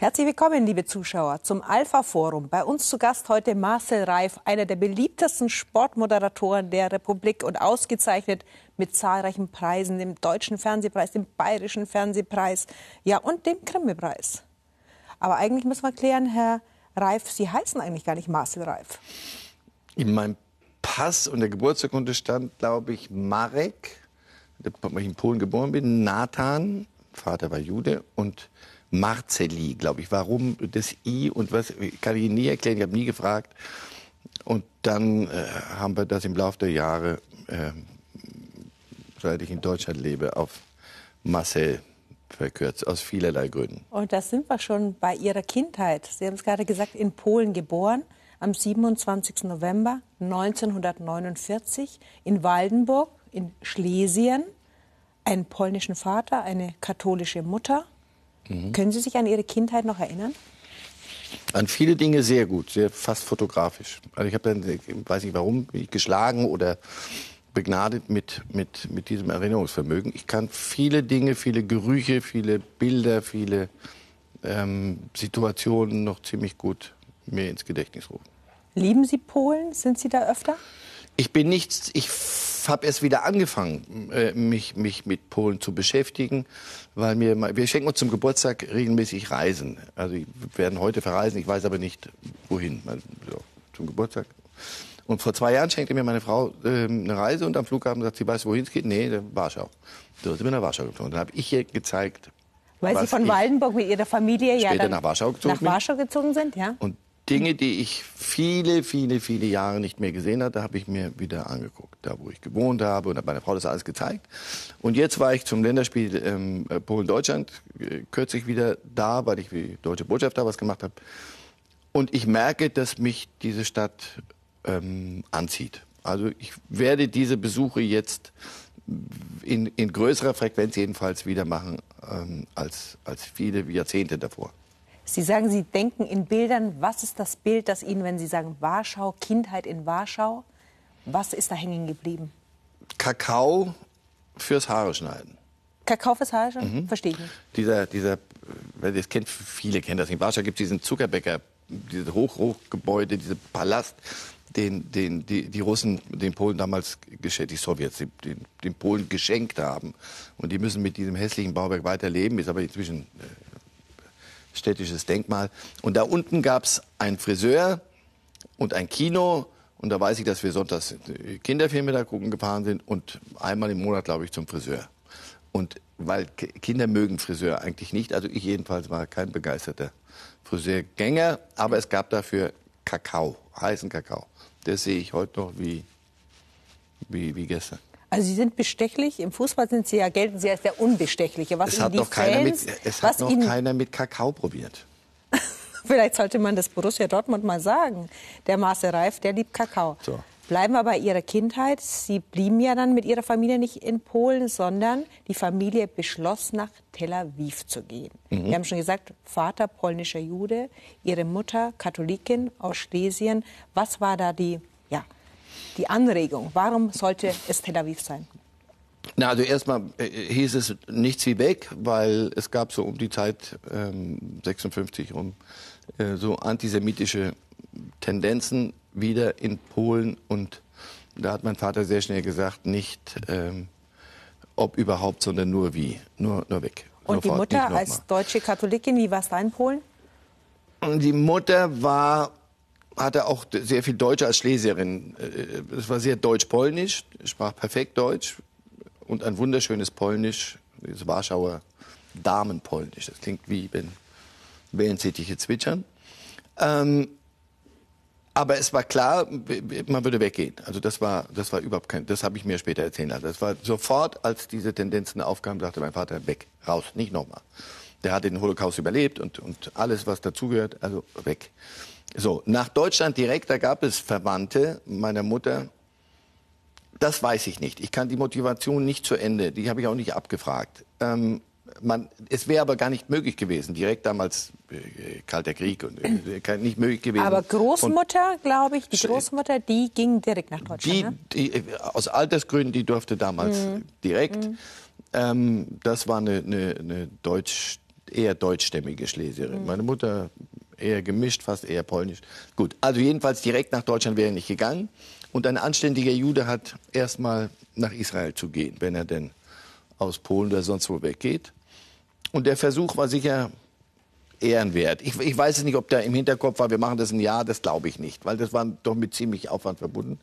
Herzlich willkommen, liebe Zuschauer, zum Alpha Forum. Bei uns zu Gast heute Marcel Reif, einer der beliebtesten Sportmoderatoren der Republik und ausgezeichnet mit zahlreichen Preisen, dem Deutschen Fernsehpreis, dem Bayerischen Fernsehpreis, ja und dem Grimme-Preis. Aber eigentlich müssen wir klären, Herr Reif, Sie heißen eigentlich gar nicht Marcel Reif. In meinem Pass und der Geburtsurkunde stand, glaube ich, Marek, weil ich in Polen geboren bin, Nathan, Vater war Jude und Marceli, glaube ich. Warum das I und was, kann ich Ihnen nie erklären, ich habe nie gefragt. Und dann äh, haben wir das im Laufe der Jahre, äh, seit ich in Deutschland lebe, auf Marcel verkürzt, aus vielerlei Gründen. Und da sind wir schon bei Ihrer Kindheit. Sie haben es gerade gesagt, in Polen geboren, am 27. November 1949 in Waldenburg in Schlesien. Einen polnischen Vater, eine katholische Mutter. Mhm. Können Sie sich an Ihre Kindheit noch erinnern? An viele Dinge sehr gut, sehr fast fotografisch. Also ich habe dann, weiß nicht warum, geschlagen oder begnadet mit, mit, mit diesem Erinnerungsvermögen. Ich kann viele Dinge, viele Gerüche, viele Bilder, viele ähm, Situationen noch ziemlich gut mir ins Gedächtnis rufen. Lieben Sie Polen? Sind Sie da öfter? Ich bin nicht, ich habe erst wieder angefangen, äh, mich, mich mit Polen zu beschäftigen, weil mir, wir schenken uns zum Geburtstag regelmäßig Reisen. Also wir werden heute verreisen, ich weiß aber nicht wohin, so, zum Geburtstag. Und vor zwei Jahren schenkte mir meine Frau äh, eine Reise und am Flughafen sagt sie, weißt du, wohin es geht? Nee, Warschau. So sind wir nach Warschau geflogen. Dann habe ich ihr gezeigt, weil Sie von Waldenburg mit Ihrer Familie ja dann nach Warschau gezogen, nach Warschau gezogen sind, ja. Und Dinge, die ich viele, viele, viele Jahre nicht mehr gesehen hatte, habe ich mir wieder angeguckt. Da, wo ich gewohnt habe und habe meiner Frau das alles gezeigt. Und jetzt war ich zum Länderspiel ähm, Polen-Deutschland äh, kürzlich wieder da, weil ich wie deutsche Botschafter was gemacht habe. Und ich merke, dass mich diese Stadt ähm, anzieht. Also ich werde diese Besuche jetzt in, in größerer Frequenz jedenfalls wieder machen ähm, als, als viele Jahrzehnte davor. Sie sagen, Sie denken in Bildern. Was ist das Bild, das Ihnen, wenn Sie sagen Warschau, Kindheit in Warschau, was ist da hängen geblieben? Kakao fürs Haare schneiden. Kakao fürs Haare schneiden? Mhm. Verstehe ich nicht. Dieser, dieser, das kennt viele kennen das. In Warschau gibt es diesen Zuckerbäcker, dieses Hochhochgebäude, diesen Palast, den, den die, die Russen den Polen damals geschenkt, die Sowjets den, den Polen geschenkt haben. Und die müssen mit diesem hässlichen Bauwerk weiterleben, ist aber inzwischen äh, städtisches Denkmal. Und da unten gab es einen Friseur und ein Kino. Und da weiß ich, dass wir sonntags Kinderfilme da gucken gefahren sind und einmal im Monat, glaube ich, zum Friseur. Und weil Kinder mögen Friseur eigentlich nicht, also ich jedenfalls war kein begeisterter Friseurgänger, aber es gab dafür Kakao, heißen Kakao. Das sehe ich heute noch wie, wie, wie gestern. Also Sie sind bestechlich. Im Fußball sind Sie ja, gelten Sie als der Unbestechliche. Was es hat, noch, Fans, keiner mit, es hat noch keiner mit Kakao probiert. Vielleicht sollte man das Borussia Dortmund mal sagen. Der Marcel Reif, der liebt Kakao. So. Bleiben wir bei Ihrer Kindheit. Sie blieben ja dann mit Ihrer Familie nicht in Polen, sondern die Familie beschloss, nach Tel Aviv zu gehen. Mhm. Wir haben schon gesagt, Vater polnischer Jude, Ihre Mutter Katholikin aus Schlesien. Was war da die ja, die Anregung? Warum sollte es Tel Aviv sein? Na, also erstmal äh, hieß es nichts wie weg, weil es gab so um die Zeit ähm, 56 rum äh, so antisemitische Tendenzen wieder in Polen und da hat mein Vater sehr schnell gesagt, nicht ähm, ob überhaupt, sondern nur wie, nur, nur weg. Und Sofort, die Mutter als deutsche Katholikin, wie war es da in Polen? Die Mutter war hatte auch sehr viel Deutsch als Schlesierin. Äh, es war sehr deutsch-polnisch, sprach perfekt Deutsch und ein wunderschönes Polnisch, das Warschauer Damenpolnisch. Das klingt wie wenn Wellensittiche zwitschern. Ähm, aber es war klar, man würde weggehen. Also das war, das war überhaupt kein, das habe ich mir später erzählen lassen. Das war sofort, als diese Tendenzen aufkamen, sagte mein Vater, weg, raus, nicht nochmal. Der hat den Holocaust überlebt und, und alles, was dazugehört, also weg. So, nach Deutschland direkt, da gab es Verwandte meiner Mutter. Das weiß ich nicht. Ich kann die Motivation nicht zu Ende, die habe ich auch nicht abgefragt. Ähm, man, es wäre aber gar nicht möglich gewesen, direkt damals äh, Kalter Krieg und äh, nicht möglich gewesen. Aber Großmutter, glaube ich, die Großmutter, die ging direkt nach Deutschland. Die, ne? die, äh, aus Altersgründen, die durfte damals mhm. direkt. Mhm. Ähm, das war eine, eine, eine deutsch eher deutschstämmige Schlesierin. Mhm. Meine Mutter eher gemischt, fast eher polnisch. Gut, also jedenfalls direkt nach Deutschland wäre er nicht gegangen. Und ein anständiger Jude hat erstmal nach Israel zu gehen, wenn er denn aus Polen oder sonst wo weggeht. Und der Versuch war sicher ehrenwert. Ich, ich weiß es nicht, ob der im Hinterkopf war, wir machen das ein Jahr, das glaube ich nicht, weil das war doch mit ziemlich Aufwand verbunden.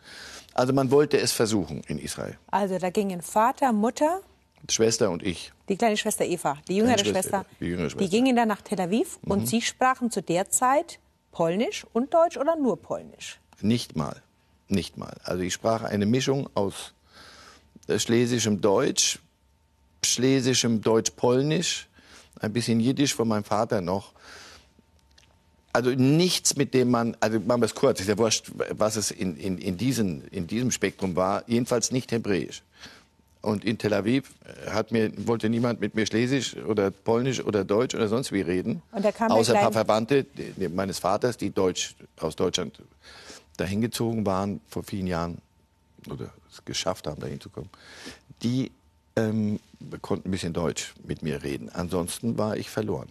Also man wollte es versuchen in Israel. Also da gingen Vater, Mutter, Schwester und ich. Die kleine Schwester Eva, die jüngere Schwester, Schwester, die, jüngere Schwester. die gingen dann nach Tel Aviv mhm. und Sie sprachen zu der Zeit Polnisch und Deutsch oder nur Polnisch? Nicht mal, nicht mal. Also ich sprach eine Mischung aus schlesischem Deutsch, schlesischem Deutsch-Polnisch, ein bisschen Jiddisch von meinem Vater noch. Also nichts, mit dem man, also machen wir es kurz, ist ja wurscht, was es in, in, in, diesen, in diesem Spektrum war, jedenfalls nicht Hebräisch. Und in Tel Aviv hat mir, wollte niemand mit mir Schlesisch oder Polnisch oder Deutsch oder sonst wie reden. außer ein paar Verwandte meines Vaters, die Deutsch, aus Deutschland dahin gezogen waren vor vielen Jahren oder es geschafft haben, dahin zu kommen. Die ähm, konnten ein bisschen Deutsch mit mir reden. Ansonsten war ich verloren.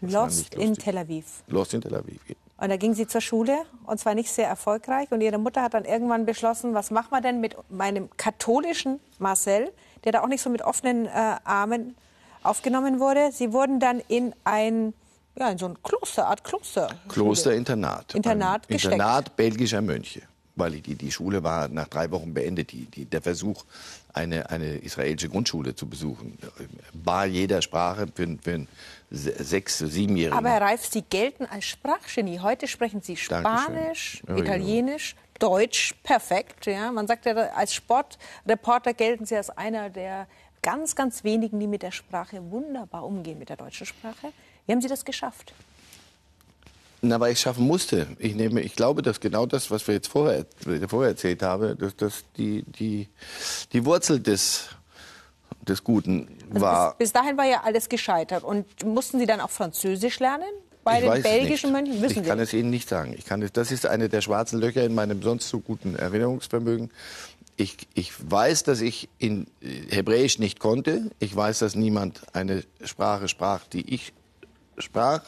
Lost in Tel Aviv. Lost in Tel Aviv. Und da ging sie zur Schule und zwar nicht sehr erfolgreich. Und ihre Mutter hat dann irgendwann beschlossen, was machen wir denn mit meinem katholischen Marcel, der da auch nicht so mit offenen äh, Armen aufgenommen wurde. Sie wurden dann in ein ja, in so ein Kloster, Art Kloster. Klosterinternat. Internat gesteckt. Internat belgischer Mönche weil die, die Schule war nach drei Wochen beendet. Die, die, der Versuch, eine, eine israelische Grundschule zu besuchen, war jeder Sprache für, für einen sechs-, siebenjährigen. Aber Herr Reif, Sie gelten als Sprachgenie. Heute sprechen Sie Spanisch, ja, Italienisch, ja. Deutsch perfekt. Ja? Man sagt ja, als Sportreporter gelten Sie als einer der ganz, ganz wenigen, die mit der Sprache wunderbar umgehen, mit der deutschen Sprache. Wie haben Sie das geschafft? Na, weil ich schaffen musste. Ich, nehme, ich glaube, dass genau das, was wir jetzt vorher, vorher erzählt haben, dass das die, die, die Wurzel des, des Guten also war. bis, bis, dahin war ja alles gescheitert. Und mussten Sie dann auch Französisch lernen? Bei ich den belgischen. Mönchen? Wissen ich kann es Ihnen nicht sagen. Ich kann es, das ist eine der schwarzen Löcher in meinem sonst so guten Erinnerungsvermögen. Ich, ich weiß, dass ich in Hebräisch nicht konnte. Ich weiß, dass niemand eine Sprache sprach, die ich sprach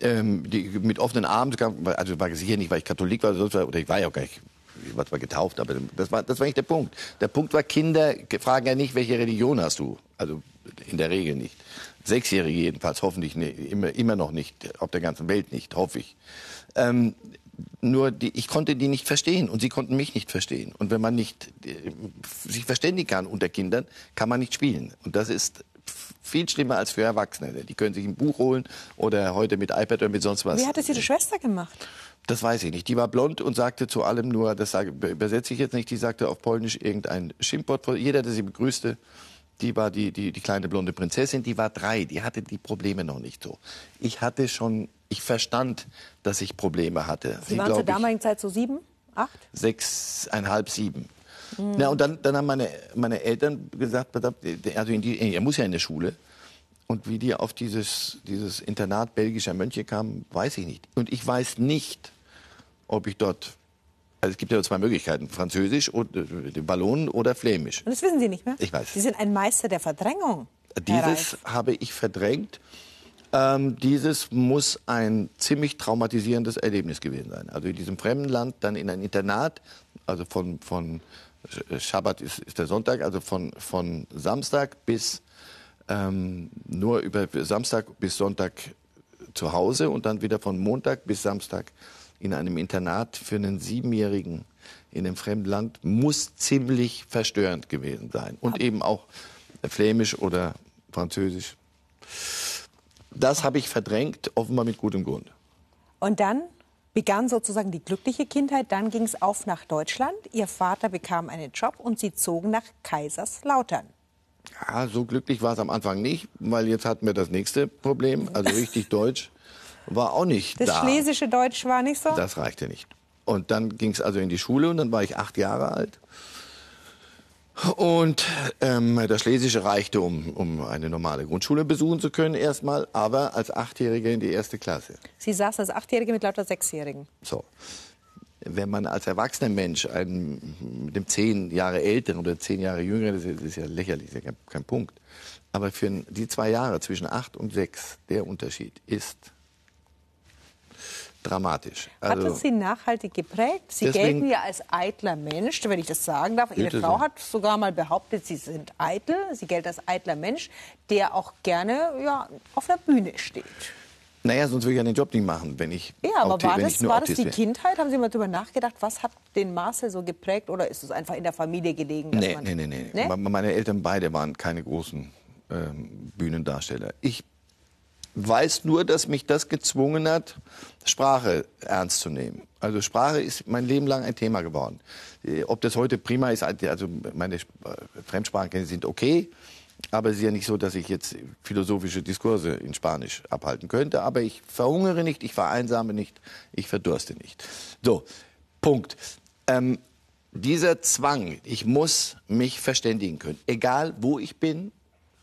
ähm, die, mit offenen Armen, also war sicher nicht, weil ich Katholik war oder ich war ja auch gar nicht ich war zwar getauft, aber das war, das war nicht der Punkt. Der Punkt war, Kinder fragen ja nicht, welche Religion hast du? Also in der Regel nicht. Sechsjährige jedenfalls, hoffentlich ne, immer, immer noch nicht, auf der ganzen Welt nicht, hoffe ich. Ähm, nur die, ich konnte die nicht verstehen und sie konnten mich nicht verstehen. Und wenn man nicht äh, sich verständigen kann unter Kindern, kann man nicht spielen. Und das ist viel schlimmer als für Erwachsene. Die können sich ein Buch holen oder heute mit iPad oder mit sonst was. Wie hat es Ihre Schwester gemacht? Das weiß ich nicht. Die war blond und sagte zu allem nur, das sage, übersetze ich jetzt nicht, die sagte auf Polnisch irgendein Schimpfwort. Jeder, der sie begrüßte, die war die, die, die kleine blonde Prinzessin, die war drei, die hatte die Probleme noch nicht so. Ich hatte schon, ich verstand, dass ich Probleme hatte. Sie, sie waren zur damaligen Zeit so sieben, acht? Sechseinhalb, sieben. Mhm. Na, und dann, dann haben meine, meine Eltern gesagt, also die, er muss ja in die Schule. Und wie die auf dieses, dieses Internat belgischer Mönche kamen, weiß ich nicht. Und ich weiß nicht, ob ich dort also es gibt ja zwei Möglichkeiten, Französisch, oder, äh, Ballonen oder Flämisch. Und das wissen Sie nicht mehr? Ich weiß. Sie sind ein Meister der Verdrängung. Dieses habe ich verdrängt. Ähm, dieses muss ein ziemlich traumatisierendes Erlebnis gewesen sein. Also in diesem fremden Land, dann in ein Internat, also von, von Schabbat ist, ist der Sonntag, also von, von Samstag bis ähm, nur über Samstag bis Sonntag zu Hause und dann wieder von Montag bis Samstag in einem Internat für einen Siebenjährigen in einem fremden Land muss ziemlich verstörend gewesen sein. Und Aber eben auch Flämisch oder Französisch. Das habe ich verdrängt, offenbar mit gutem Grund. Und dann begann sozusagen die glückliche Kindheit. Dann ging es auf nach Deutschland. Ihr Vater bekam einen Job und sie zogen nach Kaiserslautern. Ja, so glücklich war es am Anfang nicht, weil jetzt hatten wir das nächste Problem. Also richtig Deutsch war auch nicht das da. Das schlesische Deutsch war nicht so? Das reichte nicht. Und dann ging es also in die Schule und dann war ich acht Jahre alt. Und ähm, das Schlesische reichte, um, um eine normale Grundschule besuchen zu können erstmal, aber als Achtjährige in die erste Klasse. Sie saßen als Achtjährige mit lauter Sechsjährigen. So. wenn man als erwachsener Mensch einen mit dem zehn Jahre älteren oder zehn Jahre jüngeren, das ist, das ist ja lächerlich, das ist ja kein, kein Punkt. Aber für die zwei Jahre zwischen acht und sechs, der Unterschied ist dramatisch. Also, hat es Sie nachhaltig geprägt? Sie deswegen, gelten ja als eitler Mensch, wenn ich das sagen darf. Ihre Frau so. hat sogar mal behauptet, Sie sind eitel. Sie gelten als eitler Mensch, der auch gerne ja, auf der Bühne steht. Naja, sonst würde ich ja den Job nicht machen, wenn ich Ja, aber war das, war das die. Kindheit? Haben Sie mal darüber nachgedacht, was hat den Marcel so geprägt oder ist es einfach in der Familie gelegen? Nee, nee, nee, nee, nee. Meine Eltern beide waren keine großen ähm, Bühnendarsteller. Ich weiß nur, dass mich das gezwungen hat, Sprache ernst zu nehmen. Also Sprache ist mein Leben lang ein Thema geworden. Äh, ob das heute prima ist, also meine äh, Fremdsprachenkenntnisse sind okay, aber es ist ja nicht so, dass ich jetzt philosophische Diskurse in Spanisch abhalten könnte. Aber ich verhungere nicht, ich vereinsame nicht, ich verdurste nicht. So, Punkt. Ähm, dieser Zwang, ich muss mich verständigen können, egal wo ich bin,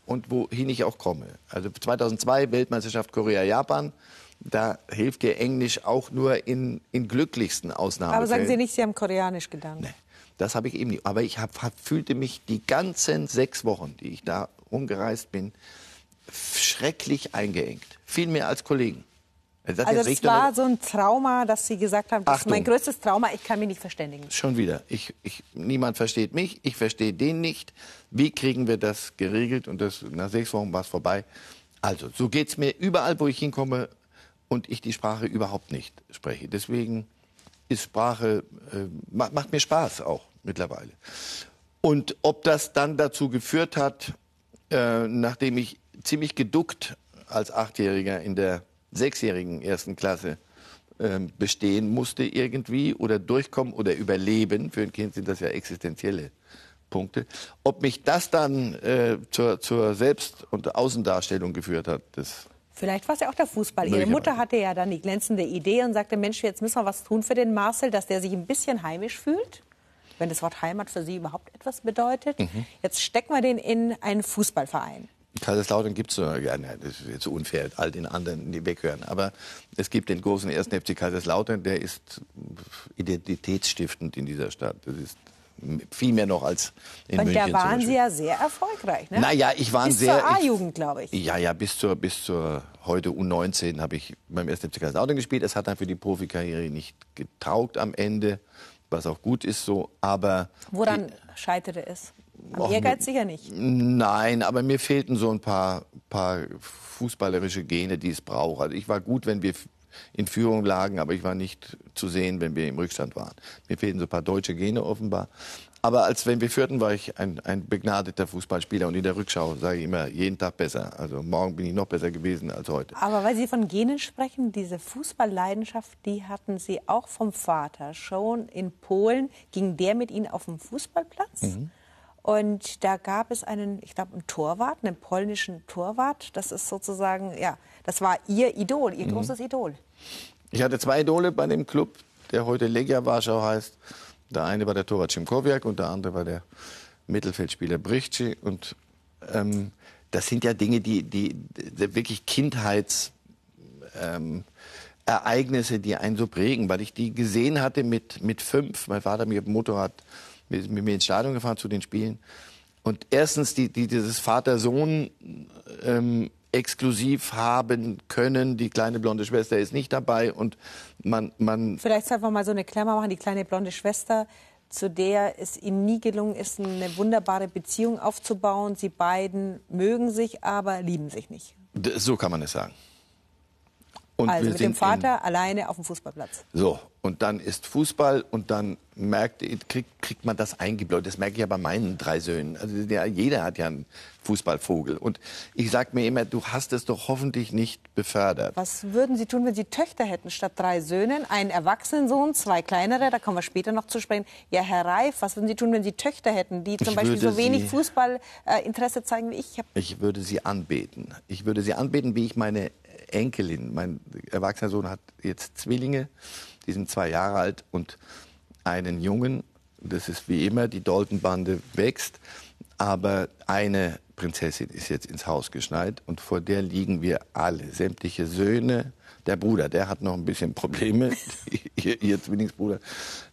und wohin ich auch komme. Also 2002 Weltmeisterschaft Korea-Japan. Da hilft dir Englisch auch nur in, in glücklichsten Ausnahmen. Aber sagen Sie nicht, Sie haben Koreanisch gelernt. Nee, das habe ich eben nicht. Aber ich hab, fühlte mich die ganzen sechs Wochen, die ich da rumgereist bin, schrecklich eingeengt. Viel mehr als Kollegen. Das also das war so ein Trauma, dass Sie gesagt haben, das Achtung. ist mein größtes Trauma, ich kann mich nicht verständigen. Schon wieder. Ich, ich, niemand versteht mich, ich verstehe den nicht. Wie kriegen wir das geregelt? Und das, nach sechs Wochen war es vorbei. Also, so geht es mir überall, wo ich hinkomme und ich die Sprache überhaupt nicht spreche. Deswegen ist Sprache, äh, macht, macht mir Spaß auch mittlerweile. Und ob das dann dazu geführt hat, äh, nachdem ich ziemlich geduckt als Achtjähriger in der sechsjährigen ersten Klasse ähm, bestehen musste irgendwie oder durchkommen oder überleben. Für ein Kind sind das ja existenzielle Punkte. Ob mich das dann äh, zur, zur Selbst- und Außendarstellung geführt hat, das Vielleicht war es ja auch der Fußball. Ihre Mutter hatte ja dann die glänzende Idee und sagte, Mensch, jetzt müssen wir was tun für den Marcel, dass der sich ein bisschen heimisch fühlt. Wenn das Wort Heimat für Sie überhaupt etwas bedeutet. Mhm. Jetzt stecken wir den in einen Fußballverein. Kaiserslautern gibt es ja, das ist jetzt unfair, all den anderen, die weghören. Aber es gibt den großen ersten FC Kaiserslautern, der ist identitätsstiftend in dieser Stadt. Das ist viel mehr noch als in Und München. Und da waren Sie ja sehr erfolgreich, ne? Naja, ich war bis sehr... Bis zur A-Jugend, glaube ich. Ja, ja, bis zur, bis zur heute U19 habe ich beim ersten FC Kaiserslautern gespielt. Es hat dann für die Profikarriere nicht getaugt am Ende, was auch gut ist so, aber... Woran scheiterte es? Am Ehrgeiz sicher nicht. Nein, aber mir fehlten so ein paar, paar fußballerische Gene, die es braucht. Also ich war gut, wenn wir in Führung lagen, aber ich war nicht zu sehen, wenn wir im Rückstand waren. Mir fehlten so ein paar deutsche Gene offenbar. Aber als wenn wir führten, war ich ein, ein begnadeter Fußballspieler. Und in der Rückschau sage ich immer, jeden Tag besser. Also morgen bin ich noch besser gewesen als heute. Aber weil Sie von Genen sprechen, diese Fußballleidenschaft, die hatten Sie auch vom Vater. Schon in Polen ging der mit Ihnen auf dem Fußballplatz. Mhm. Und da gab es einen, ich glaube, einen Torwart, einen polnischen Torwart. Das ist sozusagen, ja, das war Ihr Idol, Ihr mhm. großes Idol. Ich hatte zwei Idole bei dem Club, der heute Legia Warschau heißt. Der eine war der Torwart Schimkowiak und der andere war der Mittelfeldspieler Bricci. Und ähm, das sind ja Dinge, die, die, die wirklich Kindheits... Ähm, Ereignisse, die einen so prägen, weil ich die gesehen hatte mit, mit fünf. Mein Vater mir Motorrad mit, mit mir ins Stadion gefahren zu den Spielen. Und erstens die, die dieses Vater-Sohn ähm, exklusiv haben können. Die kleine blonde Schwester ist nicht dabei und man, man Vielleicht einfach mal so eine Klammer machen. Die kleine blonde Schwester, zu der es ihm nie gelungen ist, eine wunderbare Beziehung aufzubauen. Sie beiden mögen sich, aber lieben sich nicht. So kann man es sagen. Und also mit dem Vater alleine auf dem Fußballplatz. So, und dann ist Fußball und dann merkt, kriegt, kriegt man das eingebläut. Das merke ich ja bei meinen drei Söhnen. Also der, jeder hat ja einen Fußballvogel. Und ich sage mir immer, du hast es doch hoffentlich nicht befördert. Was würden Sie tun, wenn Sie Töchter hätten statt drei Söhnen? Einen erwachsenen Sohn, zwei kleinere, da kommen wir später noch zu sprechen. Ja, Herr Reif, was würden Sie tun, wenn Sie Töchter hätten, die zum ich Beispiel so wenig Fußballinteresse äh, zeigen wie ich? Ich würde sie anbeten. Ich würde sie anbeten, wie ich meine Enkelin. Mein erwachsener Sohn hat jetzt Zwillinge, die sind zwei Jahre alt und einen Jungen. Das ist wie immer, die Dalton-Bande wächst. Aber eine Prinzessin ist jetzt ins Haus geschneit und vor der liegen wir alle, sämtliche Söhne, Der Bruder, der hat noch ein bisschen Probleme, ihr, ihr Zwillingsbruder.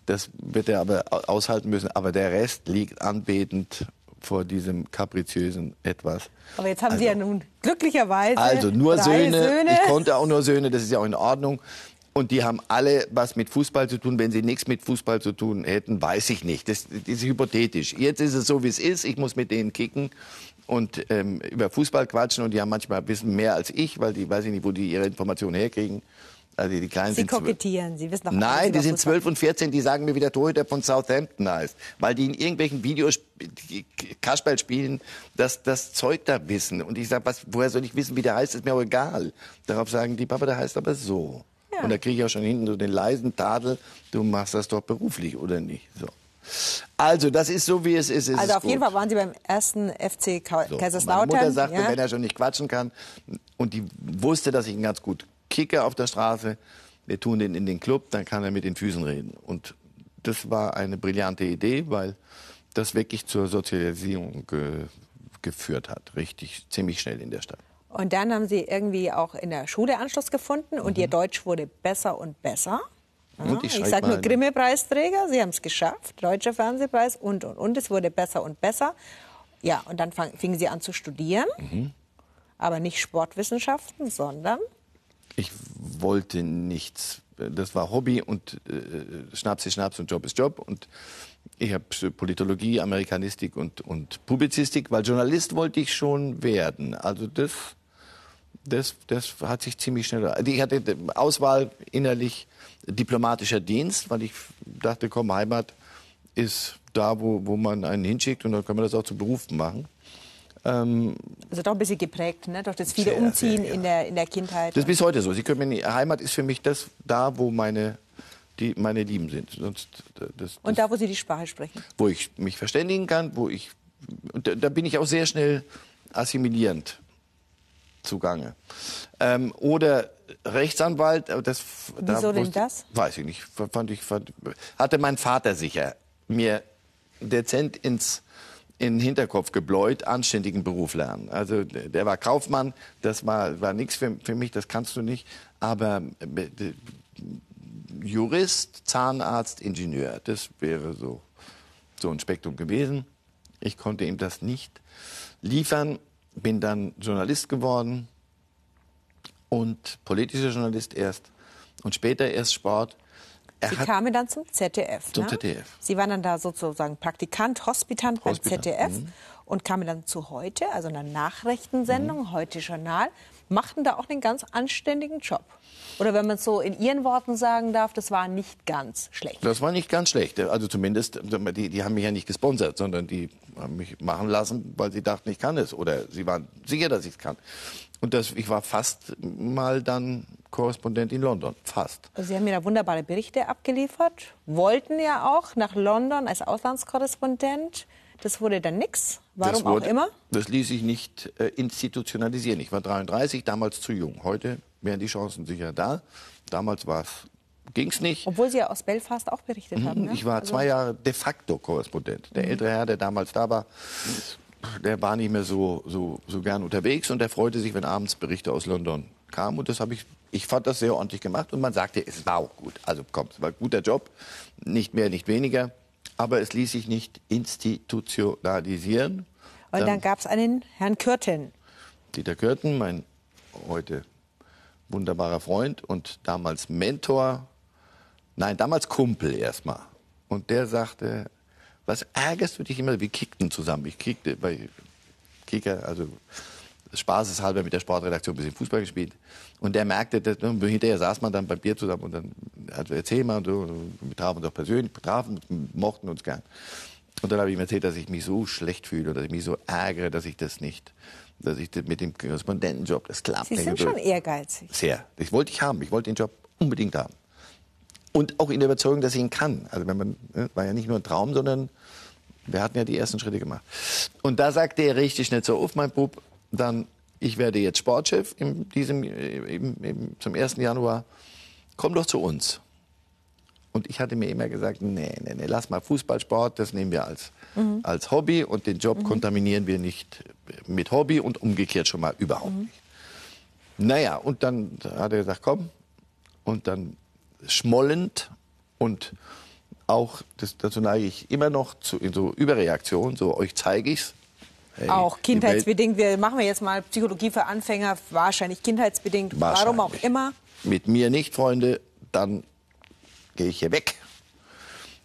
Das wird er aber aushalten müssen. Aber der Rest liegt anbetend vor diesem kapriziösen Etwas. Aber jetzt haben also, Sie ja nun glücklicherweise also nur Söhne. Söhne. Ich konnte auch nur Söhne, das ist ja auch in Ordnung. Und die haben alle was mit Fußball zu tun. Wenn sie nichts mit Fußball zu tun hätten, weiß ich nicht. Das, das ist hypothetisch. Jetzt ist es so, wie es ist. Ich muss mit denen kicken und ähm, über Fußball quatschen. Und die haben manchmal ein bisschen mehr als ich, weil die weiß ich nicht, wo die ihre Informationen herkriegen. Also die Kleinen Sie kokettieren, Sie wissen doch Nein, die sind zwölf und 14, die sagen mir, wie der Torhüter von Southampton heißt. Weil die in irgendwelchen Videos Kasperl spielen, das, das Zeug da wissen. Und ich sage, woher soll ich wissen, wie der heißt, ist mir auch egal. Darauf sagen die, Papa, der heißt aber so. Ja. Und da kriege ich auch schon hinten so den leisen Tadel, du machst das doch beruflich, oder nicht? So. Also, das ist so, wie es ist. ist also, auf gut. jeden Fall waren Sie beim ersten FC Kaiserslautern. Meine Mutter sagte, ja? wenn er schon nicht quatschen kann, und die wusste, dass ich ihn ganz gut kicke auf der Straße, wir tun den in den Club, dann kann er mit den Füßen reden. Und das war eine brillante Idee, weil das wirklich zur Sozialisierung ge geführt hat, richtig ziemlich schnell in der Stadt. Und dann haben Sie irgendwie auch in der Schule Anschluss gefunden und mhm. Ihr Deutsch wurde besser und besser. Ja, ich, ich sage nur Grimme-Preisträger, Sie haben es geschafft, Deutscher Fernsehpreis und, und, und. Es wurde besser und besser. Ja, und dann fang, fingen Sie an zu studieren, mhm. aber nicht Sportwissenschaften, sondern ich wollte nichts. Das war Hobby und äh, Schnaps ist Schnaps und Job ist Job. Und ich habe Politologie, Amerikanistik und, und Publizistik, weil Journalist wollte ich schon werden. Also das, das, das hat sich ziemlich schnell. Ich hatte Auswahl innerlich diplomatischer Dienst, weil ich dachte, komm, Heimat ist da, wo, wo man einen hinschickt und dann kann man das auch zu Beruf machen. Ähm, also doch ein bisschen geprägt, ne? durch das viele sehr, Umziehen sehr, ja. in, der, in der Kindheit. Das ist bis heute so. Sie können mir nicht, Heimat ist für mich das da, wo meine, die, meine Lieben sind. Sonst, das, das, und da, wo Sie die Sprache sprechen? Wo ich mich verständigen kann, wo ich, da, da bin ich auch sehr schnell assimilierend zugange. Ähm, oder Rechtsanwalt, das, Wieso da, denn das? Weiß ich nicht. Fand ich, fand, hatte mein Vater sicher mir dezent ins in den Hinterkopf gebläut, anständigen Beruf lernen. Also der war Kaufmann, das war, war nichts für, für mich, das kannst du nicht. Aber äh, Jurist, Zahnarzt, Ingenieur, das wäre so, so ein Spektrum gewesen. Ich konnte ihm das nicht liefern, bin dann Journalist geworden und politischer Journalist erst und später erst Sport. Sie kamen dann zum ZDF. Zum ne? ZDF. Sie waren dann da sozusagen Praktikant, Hospitant beim ZDF mhm. und kamen dann zu heute, also einer Nachrichtensendung, mhm. heute Journal, machten da auch einen ganz anständigen Job. Oder wenn man es so in Ihren Worten sagen darf, das war nicht ganz schlecht. Das war nicht ganz schlecht. Also zumindest, die, die haben mich ja nicht gesponsert, sondern die haben mich machen lassen, weil sie dachten, ich kann es. Oder sie waren sicher, dass ich es kann. Und das, ich war fast mal dann Korrespondent in London. Fast. Also Sie haben mir da wunderbare Berichte abgeliefert, wollten ja auch nach London als Auslandskorrespondent. Das wurde dann nichts. Warum wurde, auch immer? Das ließ sich nicht äh, institutionalisieren. Ich war 33, damals zu jung. Heute wären die Chancen sicher da. Damals war es ging es nicht. Obwohl Sie ja aus Belfast auch berichtet mhm, haben. Ne? Ich war also zwei Jahre de facto Korrespondent. Der mhm. ältere Herr, der damals da war, der war nicht mehr so, so, so gern unterwegs und der freute sich, wenn abends Berichte aus London kamen. Und das habe ich, ich fand das sehr ordentlich gemacht und man sagte, es war auch gut. Also komm, es war ein guter Job, nicht mehr, nicht weniger. Aber es ließ sich nicht institutionalisieren. Und dann, dann gab es einen Herrn Kürten. Dieter Kürten, mein heute wunderbarer Freund und damals Mentor, nein, damals Kumpel erstmal. Und der sagte, was ärgerst du dich immer? Wir kickten zusammen. Ich kickte bei Kicker, also spaßeshalber mit der Sportredaktion ein bisschen Fußball gespielt. Und der merkte, dass, ne, hinterher saß man dann beim Bier zusammen und dann also erzähl mal und so. Wir trafen uns auch persönlich, trafen, mochten uns gern. Und dann habe ich ihm erzählt, dass ich mich so schlecht fühle, dass ich mich so ärgere, dass ich das nicht, dass ich das mit dem Korrespondentenjob, das klappt Sie sind schon ehrgeizig. Sehr. Das wollte ich haben. Ich wollte den Job unbedingt haben. Und auch in der Überzeugung, dass ich ihn kann. Also wenn man, ne, war ja nicht nur ein Traum, sondern wir hatten ja die ersten Schritte gemacht. Und da sagte er richtig schnell so, auf mein Bub, dann, ich werde jetzt Sportchef in diesem, im, im, zum 1. Januar, komm doch zu uns. Und ich hatte mir immer gesagt, nee, nee, nee, lass mal Fußballsport, das nehmen wir als, mhm. als Hobby und den Job mhm. kontaminieren wir nicht mit Hobby und umgekehrt schon mal überhaupt mhm. nicht. Naja, und dann hat er gesagt, komm, und dann schmollend und auch, das, dazu neige ich immer noch zu, so Überreaktion, so euch zeige ich's. Hey, auch kindheitsbedingt. Wir machen wir jetzt mal Psychologie für Anfänger, wahrscheinlich kindheitsbedingt, wahrscheinlich. warum auch immer. Mit mir nicht, Freunde, dann gehe ich hier weg.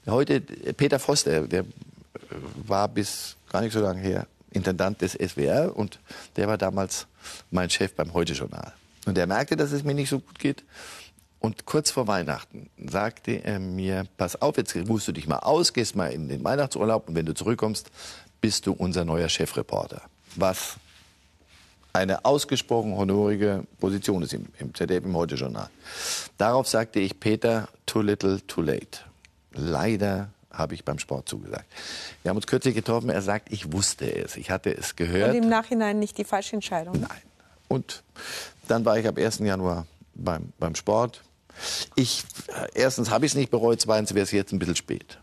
Heute Peter Voss, der, der war bis gar nicht so lange her Intendant des SWR und der war damals mein Chef beim Heute-Journal. Und er merkte, dass es mir nicht so gut geht. Und kurz vor Weihnachten sagte er mir, pass auf, jetzt musst du dich mal aus, gehst mal in den Weihnachtsurlaub und wenn du zurückkommst, bist du unser neuer Chefreporter. Was eine ausgesprochen honorige Position ist im, im ZDF, im Heute-Journal. Darauf sagte ich, Peter, too little, too late. Leider habe ich beim Sport zugesagt. Wir haben uns kürzlich getroffen. Er sagt, ich wusste es. Ich hatte es gehört. Und im Nachhinein nicht die falsche Entscheidung? Nein. Und dann war ich ab 1. Januar beim, beim Sport. Ich, erstens habe ich es nicht bereut, zweitens wäre es jetzt ein bisschen spät.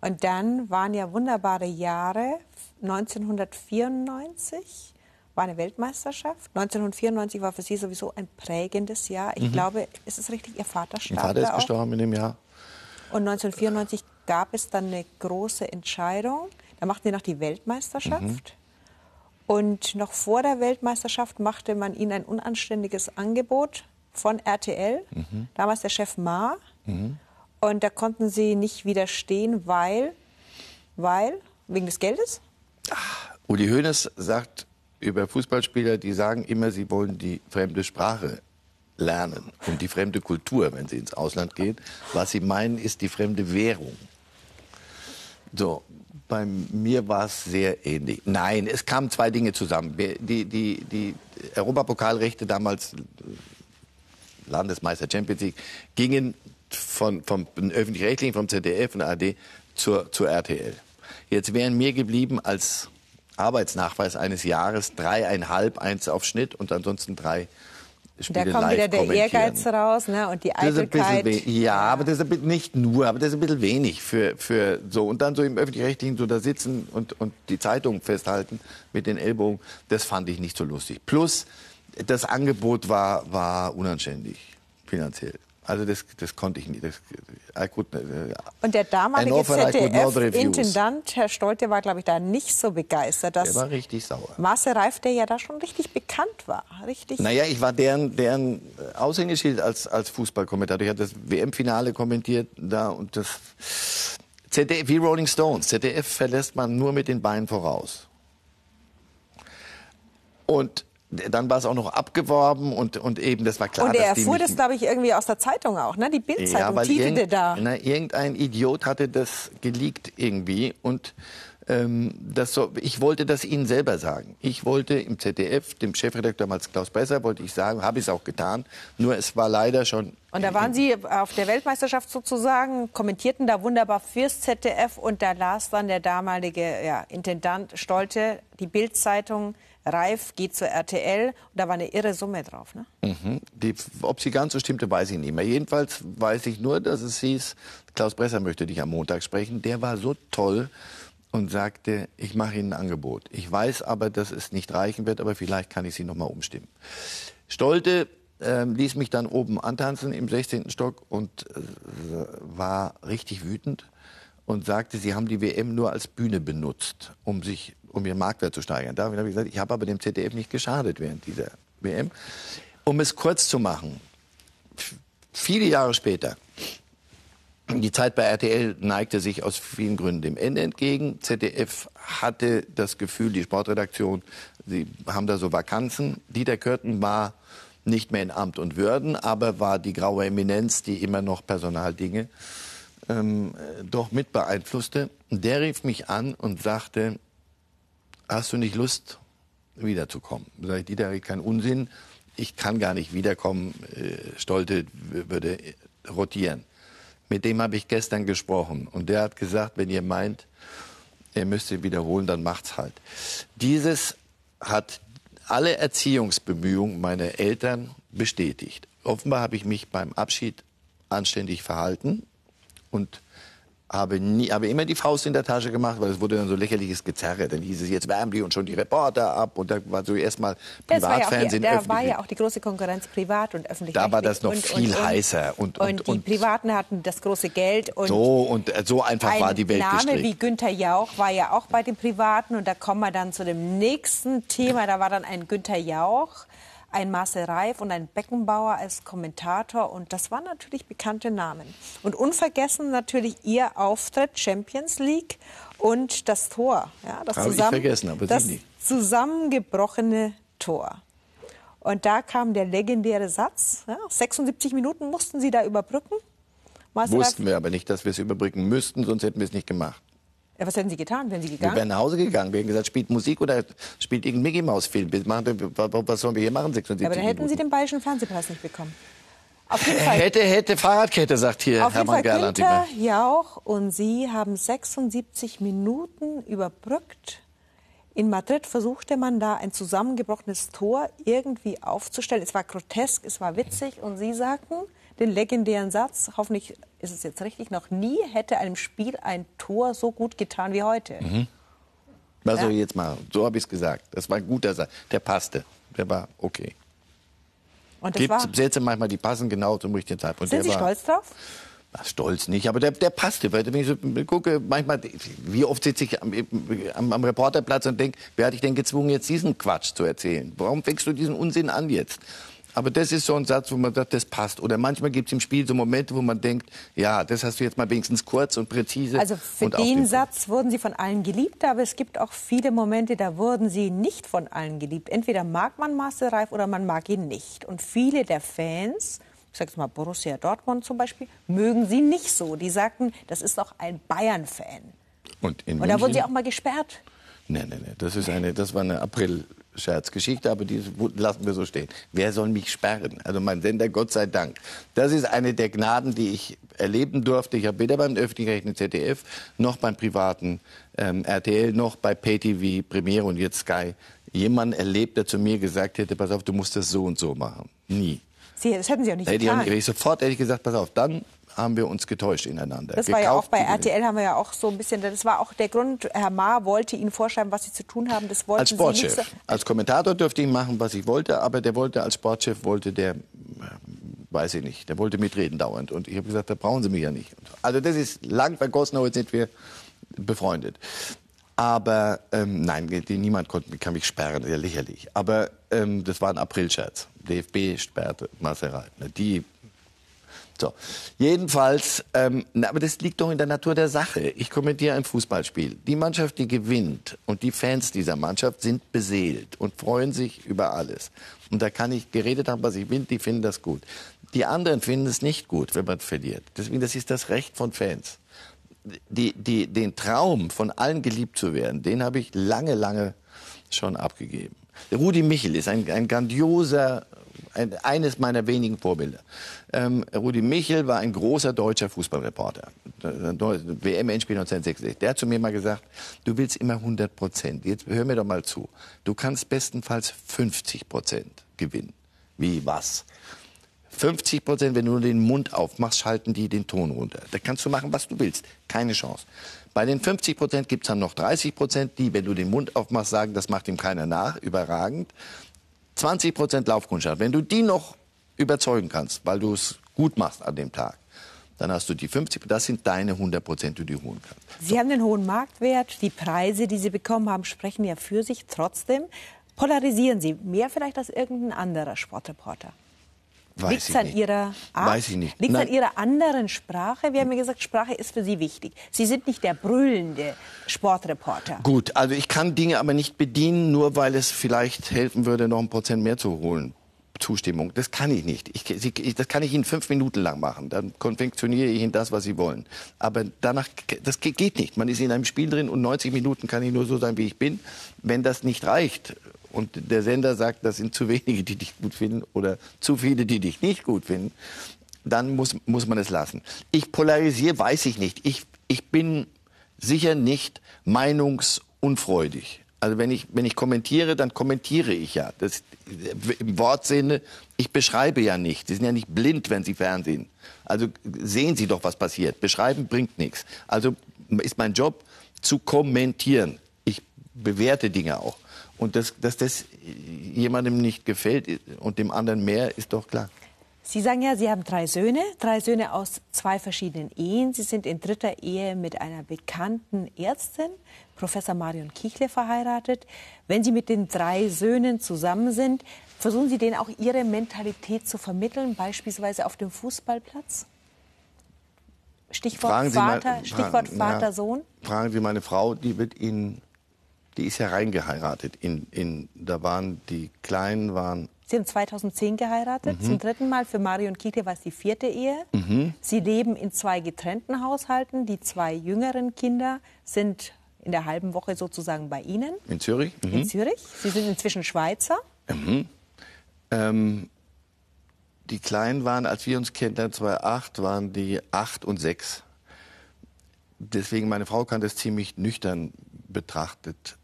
Und dann waren ja wunderbare Jahre. 1994 war eine Weltmeisterschaft. 1994 war für Sie sowieso ein prägendes Jahr. Ich mhm. glaube, ist es richtig, Ihr Vater starb Mein Vater ist gestorben in dem Jahr. Und 1994 gab es dann eine große Entscheidung. Da machten Sie noch die Weltmeisterschaft. Mhm. Und noch vor der Weltmeisterschaft machte man Ihnen ein unanständiges Angebot von RTL, mhm. damals der Chef Ma. Mhm. Und da konnten Sie nicht widerstehen, weil, weil, wegen des Geldes? Ach, Uli Hoeneß sagt über Fußballspieler, die sagen immer, sie wollen die fremde Sprache lernen und die fremde Kultur, wenn sie ins Ausland gehen. Was sie meinen, ist die fremde Währung. So, bei mir war es sehr ähnlich. Nein, es kamen zwei Dinge zusammen. Die, die, die Europapokalrechte damals, Landesmeister Champions League, gingen von, vom öffentlich-rechtlichen, vom ZDF und ARD zur, zur RTL. Jetzt wären mir geblieben als Arbeitsnachweis eines Jahres dreieinhalb, eins auf Schnitt und ansonsten drei Spiele da kommt wieder der Ehrgeiz raus ne? und die Eitelkeit. ja, aber das ist nicht nur, aber das ist ein bisschen wenig für, für so. Und dann so im Öffentlich-Rechtlichen so da sitzen und, und die Zeitung festhalten mit den Ellbogen, das fand ich nicht so lustig. Plus, das Angebot war, war unanständig finanziell. Also das, das konnte ich nicht. Das, could, uh, und der damalige ZDF-Intendant, Herr Stolte, war, glaube ich, da nicht so begeistert. Dass der war richtig sauer. Marcel Reif, der ja da schon richtig bekannt war. Richtig naja, ich war deren, deren Aushängeschild als, als Fußballkommentator. Ich hatte das WM-Finale kommentiert da und das ZDF, wie Rolling Stones. ZDF verlässt man nur mit den Beinen voraus. Und dann war es auch noch abgeworben und, und eben, das war klar. Und er erfuhr das, glaube ich, irgendwie aus der Zeitung auch, ne? Die Bildzeitung ja, titelte da. Na, irgendein Idiot hatte das geleakt irgendwie und ähm, das so, ich wollte das Ihnen selber sagen. Ich wollte im ZDF, dem Chefredakteur damals Klaus Besser, wollte ich sagen, habe ich es auch getan. Nur es war leider schon. Und da waren Sie auf der Weltmeisterschaft sozusagen, kommentierten da wunderbar fürs ZDF und da las dann der damalige ja, Intendant Stolte die Bildzeitung Reif geht zur RTL da war eine irre Summe drauf. Ne? Mhm. Die, ob sie ganz so stimmte, weiß ich nicht mehr. Jedenfalls weiß ich nur, dass es hieß, Klaus Bresser möchte dich am Montag sprechen. Der war so toll und sagte, ich mache Ihnen ein Angebot. Ich weiß aber, dass es nicht reichen wird, aber vielleicht kann ich Sie noch mal umstimmen. Stolte äh, ließ mich dann oben antanzen im 16. Stock und äh, war richtig wütend und sagte, Sie haben die WM nur als Bühne benutzt, um sich um ihren Marktwert zu steigern. Da habe ich gesagt, ich habe aber dem ZDF nicht geschadet während dieser WM. Um es kurz zu machen, viele Jahre später, die Zeit bei RTL neigte sich aus vielen Gründen dem Ende entgegen. ZDF hatte das Gefühl, die Sportredaktion, sie haben da so Vakanzen. Dieter Körten war nicht mehr in Amt und Würden, aber war die graue Eminenz, die immer noch Personaldinge ähm, doch mit beeinflusste. Der rief mich an und sagte, hast du nicht Lust, wiederzukommen? Sag ich, Dieter, kein Unsinn. Ich kann gar nicht wiederkommen. Äh, Stolte würde rotieren. Mit dem habe ich gestern gesprochen. Und der hat gesagt, wenn ihr meint, er müsste wiederholen, dann macht's halt. Dieses hat alle Erziehungsbemühungen meiner Eltern bestätigt. Offenbar habe ich mich beim Abschied anständig verhalten und habe, nie, habe immer die Faust in der Tasche gemacht, weil es wurde dann so lächerliches Gezerre. Dann hieß es, jetzt wärmen die und schon die Reporter ab. Und da war so erstmal Privatfernsehen. Ja da war ja auch die große Konkurrenz privat und öffentlich. Da war das noch und, viel und, heißer. Und, und, die Privaten hatten das große Geld. Und so, und äh, so einfach war die Welt Ein Name gestrickt. wie Günther Jauch war ja auch bei den Privaten. Und da kommen wir dann zu dem nächsten Thema. Da war dann ein Günther Jauch ein Marcel Reif und ein Beckenbauer als Kommentator. Und das waren natürlich bekannte Namen. Und unvergessen natürlich ihr Auftritt Champions League und das Tor. Ja, das, Habe zusammen, ich vergessen, aber das nicht. zusammengebrochene Tor. Und da kam der legendäre Satz. Ja, 76 Minuten mussten Sie da überbrücken. Marcel Wussten Reif, wir aber nicht, dass wir es überbrücken müssten, sonst hätten wir es nicht gemacht. Ja, was hätten Sie getan? Wären Sie gegangen? Wir wären nach Hause gegangen. Wir hätten gesagt, spielt Musik oder spielt irgendein Mickey Maus Film. Was sollen wir hier machen? 76 ja, aber dann hätten Minuten. Sie den Bayerischen Fernsehpreis nicht bekommen. Auf jeden Fall. Hätte, hätte Fahrradkette, sagt hier Auf Hermann Gerland Günther immer. Jauch und Sie haben 76 Minuten überbrückt. In Madrid versuchte man da ein zusammengebrochenes Tor irgendwie aufzustellen. Es war grotesk, es war witzig und Sie sagten den legendären Satz, hoffentlich ist es jetzt richtig, noch nie hätte einem Spiel ein Tor so gut getan wie heute. Mhm. Was Ja. soll ich jetzt machen? So habe ich es gesagt. Das war ein guter Satz. Der passte. Der war okay. Und das Gibt war, Sätze manchmal, die passen genau zum richtigen Zeitpunkt. sind der Sie war, stolz drauf? Ach, stolz nicht, aber der, der passte. Weil wenn ich so gucke, manchmal, wie oft sitze ich am, am, am Reporterplatz und denke, wer hat dich denn gezwungen, jetzt diesen Quatsch zu erzählen? Warum fängst du diesen Unsinn an jetzt? Aber das ist so ein Satz, wo man sagt, das passt. Oder manchmal gibt es im Spiel so Momente, wo man denkt, ja, das hast du jetzt mal wenigstens kurz und präzise. Also für den. Satz wurden Sie von allen geliebt, aber es gibt auch viele Momente, da wurden Sie nicht von allen geliebt. Entweder mag man Marcel Reif oder man mag ihn nicht. Und viele der Fans, ich sage mal Borussia Dortmund zum Beispiel, mögen Sie nicht so. Die sagten, das ist doch ein Bayern-Fan. Und, in Und da wurden Sie auch mal gesperrt. Nee, nee, nee. Das, ist eine, das war eine April-Scherzgeschichte, aber die lassen wir so stehen. Wer soll mich sperren? Also mein Sender, Gott sei Dank. Das ist eine der Gnaden, die ich erleben durfte. Ich habe weder beim öffentlich-rechtlichen ZDF noch beim privaten ähm, RTL noch bei PayTV, Premiere und jetzt Sky jemanden erlebt, der zu mir gesagt hätte, pass auf, du musst das so und so machen. Nie. Sie, das hätten Sie auch nicht hätte ich, getan. ich sofort hätte ich gesagt, pass auf, dann haben wir uns getäuscht ineinander. Das war ja auch bei. RTL haben wir ja auch so ein bisschen, das war auch der Grund, Herr Ma wollte Ihnen vorschreiben, was Sie zu tun haben. Das wollten Als Sie Sportchef. so. Als Kommentator dürfte ich machen, was ich wollte, aber der wollte als Sportchef, wollte der, äh, weiß ich nicht, der wollte mitreden dauernd. Und ich habe gesagt, da brauchen Sie mich ja nicht. Also das ist lang vergossen, heute sind wir befreundet. Aber ähm, nein, die, niemand konnte, kann mich sperren, ja lächerlich. Aber ähm, das war ein Aprilscherz. DFB sperrte. Ne, Die so, jedenfalls, ähm, aber das liegt doch in der Natur der Sache. Ich kommentiere ein Fußballspiel. Die Mannschaft, die gewinnt und die Fans dieser Mannschaft sind beseelt und freuen sich über alles. Und da kann ich geredet haben, was ich will, die finden das gut. Die anderen finden es nicht gut, wenn man verliert. Deswegen, das ist das Recht von Fans. Die, die, den Traum, von allen geliebt zu werden, den habe ich lange, lange schon abgegeben. Rudi Michel ist ein, ein grandioser, eines meiner wenigen Vorbilder. Ähm, Rudi Michel war ein großer deutscher Fußballreporter. WM-Endspiel 1966. Der hat zu mir mal gesagt, du willst immer 100 Prozent. Jetzt hör mir doch mal zu. Du kannst bestenfalls 50 Prozent gewinnen. Wie was? 50 Prozent, wenn du nur den Mund aufmachst, schalten die den Ton runter. Da kannst du machen, was du willst. Keine Chance. Bei den 50 Prozent gibt es dann noch 30 Prozent, die, wenn du den Mund aufmachst, sagen, das macht ihm keiner nach. Überragend. 20 Prozent Laufkundschaft. Wenn du die noch überzeugen kannst, weil du es gut machst an dem Tag, dann hast du die 50, das sind deine 100 Prozent, die du holen kannst. Sie haben den hohen Marktwert, die Preise, die Sie bekommen haben, sprechen ja für sich. Trotzdem polarisieren Sie mehr vielleicht als irgendein anderer Sportreporter. Liegt es an nicht. Ihrer Art? Weiß ich nicht. Liegt es an. Ihrer anderen Sprache? Wir haben ja gesagt, Sprache ist für Sie wichtig. Sie sind nicht der brüllende Sportreporter. Gut, also ich kann Dinge aber nicht bedienen, nur weil es vielleicht helfen würde, noch ein Prozent mehr zu holen. Zustimmung. Das kann ich nicht. Ich, ich, das kann ich Ihnen fünf Minuten lang machen. Dann konfektioniere ich Ihnen das, was Sie wollen. Aber danach, das ge- geht nicht. Man ist in einem Spiel drin und 90 Minuten kann ich nur so sein, wie ich bin. Wenn das nicht reicht und der Sender sagt, das sind zu wenige, die dich gut finden oder zu viele, die dich nicht gut finden, dann muss, muss man es lassen. Ich polarisiere, weiß ich nicht. Ich, ich bin sicher nicht meinungsunfreudig. Also wenn ich, wenn ich kommentiere, dann kommentiere ich ja. Das, Im Wortsinne, ich beschreibe ja nicht. Sie sind ja nicht blind, wenn Sie Fernsehen. Also sehen Sie doch, was passiert. Beschreiben bringt nichts. Also ist mein Job zu kommentieren. Ich bewerte Dinge auch. Und das, dass das jemandem nicht gefällt und dem anderen mehr, ist doch klar. Sie sagen ja, Sie haben drei Söhne, drei Söhne aus zwei verschiedenen Ehen. Sie sind in dritter Ehe mit einer bekannten Ärztin, Professor Marion Kichle, verheiratet. Wenn Sie mit den drei Söhnen zusammen sind, versuchen Sie denen auch Ihre Mentalität zu vermitteln, beispielsweise auf dem Fußballplatz? Stichwort Vater, mal, Stichwort Vater-Sohn? fragen Sie meine Frau, die wird Ihnen, die ist ja reingeheiratet. In, in, da waren die Kleinen waren Sie haben 2010 geheiratet, mhm. zum dritten Mal. Für Marion Kiete war es die vierte Ehe. Mhm. Sie leben in zwei getrennten Haushalten. Die zwei jüngeren Kinder sind in der halben Woche sozusagen bei Ihnen. In Zürich? Mhm. In Zürich. Sie sind inzwischen Schweizer. Mhm. Ähm, die Kleinen waren, als wir uns kennenlernten, 2008, waren die acht und sechs. Deswegen, meine Frau kann das ziemlich nüchtern betrachtet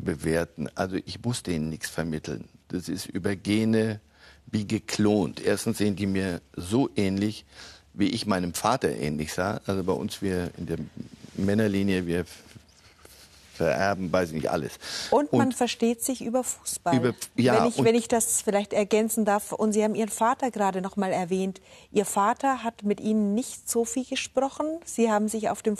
bewerten. Also ich muss denen nichts vermitteln. Das ist über Gene wie geklont. Erstens sehen die mir so ähnlich, wie ich meinem Vater ähnlich sah. Also bei uns, wir in der Männerlinie, wir vererben, weiß ich nicht alles. Und man und versteht sich über Fußball. Über, ja, wenn, ich, wenn ich das vielleicht ergänzen darf. Und Sie haben Ihren Vater gerade noch mal erwähnt. Ihr Vater hat mit Ihnen nicht so viel gesprochen. Sie haben sich auf dem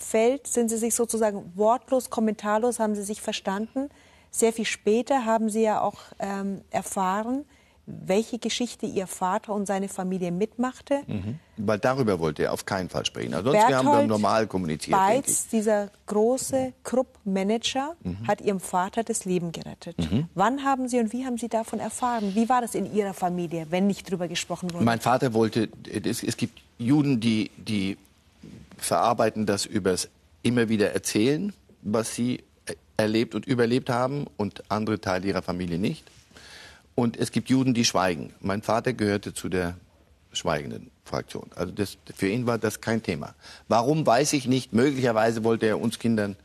Fußballfeld, sind Sie sich sozusagen wortlos, kommentarlos, haben Sie sich verstanden. Sehr viel später haben Sie ja auch ähm, erfahren, welche Geschichte Ihr Vater und seine Familie mitmachte. Mhm. Weil darüber wollte er auf keinen Fall sprechen. Ansonsten Berthold haben wir normal kommuniziert. Beitz, dieser große Krupp-Manager, mhm. hat Ihrem Vater das Leben gerettet. Mhm. Wann haben Sie und wie haben Sie davon erfahren? Wie war das in Ihrer Familie, wenn nicht darüber gesprochen wurde? Mein Vater wollte, es, es gibt Juden, die, die verarbeiten das übers immer wieder erzählen, was sie erlebt und überlebt haben und andere Teile ihrer Familie nicht. Und es gibt Juden, die schweigen. Mein Vater gehörte zu der schweigenden Fraktion. Also das, für ihn war das kein Thema. Warum, weiß ich nicht. Möglicherweise wollte er uns Kindern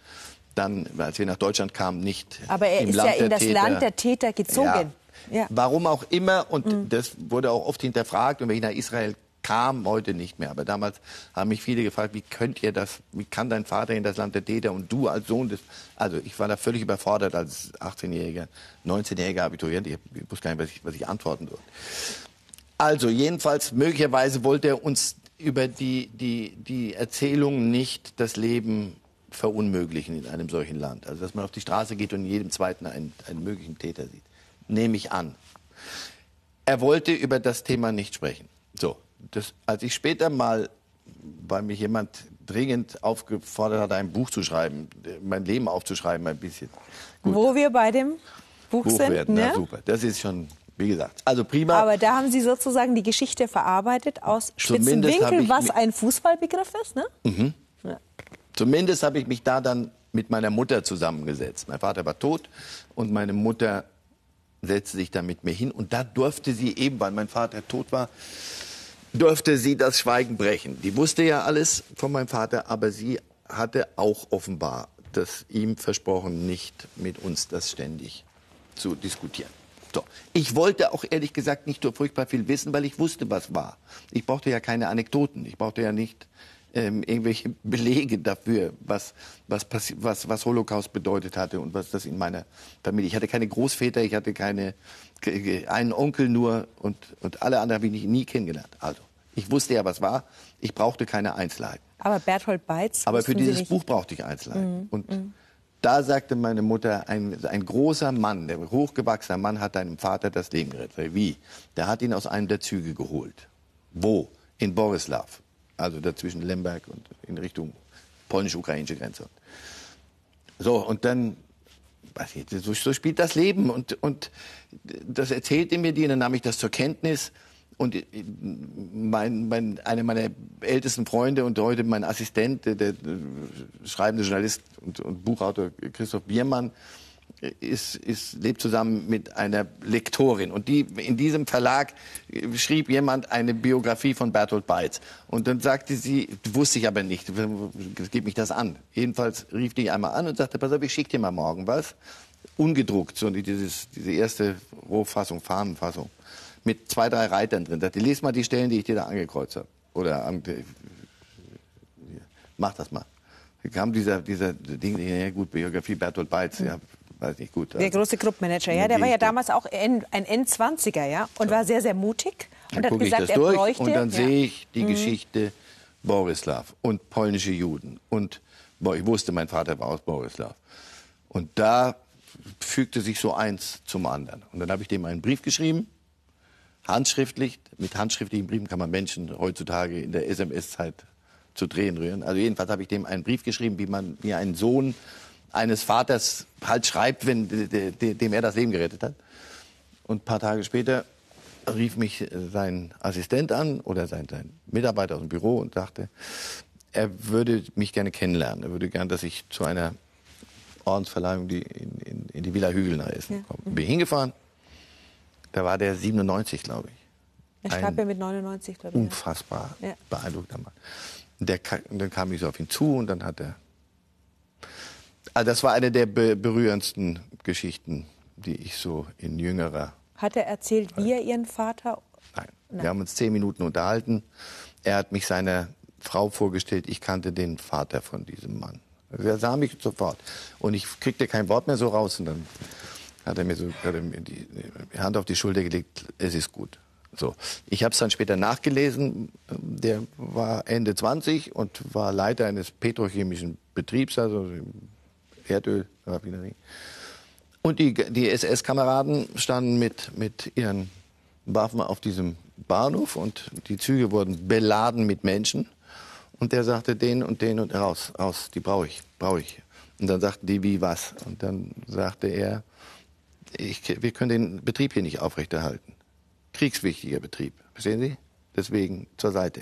dann, als wir nach Deutschland kamen, nicht Aber er ist Land ja in das Täter, Land der Täter gezogen. Ja. Ja. Warum auch immer, und mhm. das wurde auch oft hinterfragt, und wenn ich nach Israel kam heute nicht mehr. Aber damals haben mich viele gefragt, wie könnt ihr das, wie kann dein Vater in das Land der Täter und du als Sohn des, also ich war da völlig überfordert als 18-jähriger, 19-jähriger Abiturient. Ich, ich wusste gar nicht, was ich, was ich antworten soll. Also jedenfalls, möglicherweise wollte er uns über die, die, die Erzählung nicht das Leben verunmöglichen in einem solchen Land. Also dass man auf die Straße geht und in jedem Zweiten einen, einen möglichen Täter sieht. Nehme ich an. Er wollte über das Thema nicht sprechen. So, das, als ich später mal, weil mich jemand dringend aufgefordert hat, ein Buch zu schreiben, mein Leben aufzuschreiben ein bisschen. Gut. Wo wir bei dem Buch, Buch sind. Werden, ne? ja, super. Das ist schon, wie gesagt, also prima. Aber da haben Sie sozusagen die Geschichte verarbeitet aus spitzen Winkel, was ein Fußballbegriff ist, ne? Mhm. Ja. Zumindest habe ich mich da dann mit meiner Mutter zusammengesetzt. Mein Vater war tot und meine Mutter setzte sich dann mit mir hin. Und da durfte sie eben, weil mein Vater tot war, durfte sie das Schweigen brechen. Die wusste ja alles von meinem Vater, aber sie hatte auch offenbar das ihm versprochen, nicht mit uns das ständig zu diskutieren. So. Ich wollte auch ehrlich gesagt nicht so furchtbar viel wissen, weil ich wusste, was war. Ich brauchte ja keine Anekdoten. Ich brauchte ja nicht ähm, irgendwelche Belege dafür, was, was, was, was Holocaust bedeutet hatte und was das in meiner Familie. Ich hatte keine Großväter, ich hatte keine, einen Onkel nur und, und alle anderen habe ich nie kennengelernt. Also, ich wusste ja, was war. Ich brauchte keine Einzelheiten. Aber Berthold Beitz. Aber für dieses Buch brauchte ich Einzelheiten. Mhm. Und mhm. da sagte meine Mutter, ein, ein großer Mann, der hochgewachsener Mann, hat deinem Vater das Leben gerettet. Wie? Der hat ihn aus einem der Züge geholt. Wo? In Borislav. Also dazwischen Lemberg und in Richtung polnisch-ukrainische Grenze. So, und dann so, so spielt das Leben. Und, und das erzählte mir die, und dann nahm ich das zur Kenntnis. Und mein, mein, einer meiner ältesten Freunde und heute mein Assistent, der, der schreibende Journalist und, und, Buchautor Christoph Biermann, ist, ist, lebt zusammen mit einer Lektorin. Und die, in diesem Verlag schrieb jemand eine Biografie von Bertolt Beitz. Und dann sagte sie, wusste ich aber nicht, gib mich das an. Jedenfalls rief die einmal an und sagte, pass auf, ich schicke dir mal morgen was. Ungedruckt, so dieses, diese erste Rohfassung, Fahnenfassung. Mit zwei, drei Reitern drin. Sagte, lies mal die Stellen, die ich dir da angekreuzt habe. Oder an, mach das mal. Da kam dieser, dieser Ding, ja gut, Biografie Bertolt Beitz, ja, weiß nicht gut. Der also große Clubmanager, ja, der war ja damals auch ein N20er, ja, und war sehr, sehr mutig. Und dann hat gesagt, er durch bräuchte, und dann ja. sehe ich die Mhm. Geschichte Borislav und polnische Juden. Und ich wusste, mein Vater war aus Borislav. Und da fügte sich so eins zum anderen. Und dann habe ich dem einen Brief geschrieben, handschriftlich. Mit handschriftlichen Briefen kann man Menschen heutzutage in der SMS-Zeit zu Tränen rühren. Also jedenfalls habe ich dem einen Brief geschrieben, wie man wie ein Sohn eines Vaters halt schreibt, wenn de, de, dem er das Leben gerettet hat. Und ein paar Tage später rief mich äh, sein Assistent an oder sein, sein Mitarbeiter aus dem Büro und sagte, er würde mich gerne kennenlernen. Er würde gerne, dass ich zu einer Ordensverleihung die in, in, in die Villa Hügel nach Essen komme. Bin hingefahren. Da war der 97, glaube ich. Er starb ja mit 99, glaube ich. Unfassbar Ja. beeindruckter Mann. Der, dann kam ich so auf ihn zu und dann hat er. Also das war eine der be berührendsten Geschichten, die ich so in jüngerer. Hat er erzählt, wie er ihren Vater Nein. Wir haben uns zehn Minuten unterhalten. Er hat mich seiner Frau vorgestellt. Ich kannte den Vater von diesem Mann. Er sah mich sofort. Und ich kriegte kein Wort mehr so raus. Und dann hat er mir so er mir die die Hand auf die Schulter gelegt. Es ist gut. So. Ich habe es dann später nachgelesen. Der war Ende 20 und war Leiter eines petrochemischen Betriebs, also Erdölraffinerie. Und die, die SS-Kameraden standen mit, mit ihren Waffen auf diesem Bahnhof und die Züge wurden beladen mit Menschen. Und der sagte, den und den und raus, raus, die brauche ich, brauche ich. Und dann sagten die, wie was? Und dann sagte er, ich, wir können den Betrieb hier nicht aufrechterhalten. Kriegswichtiger Betrieb, verstehen Sie? Deswegen zur Seite.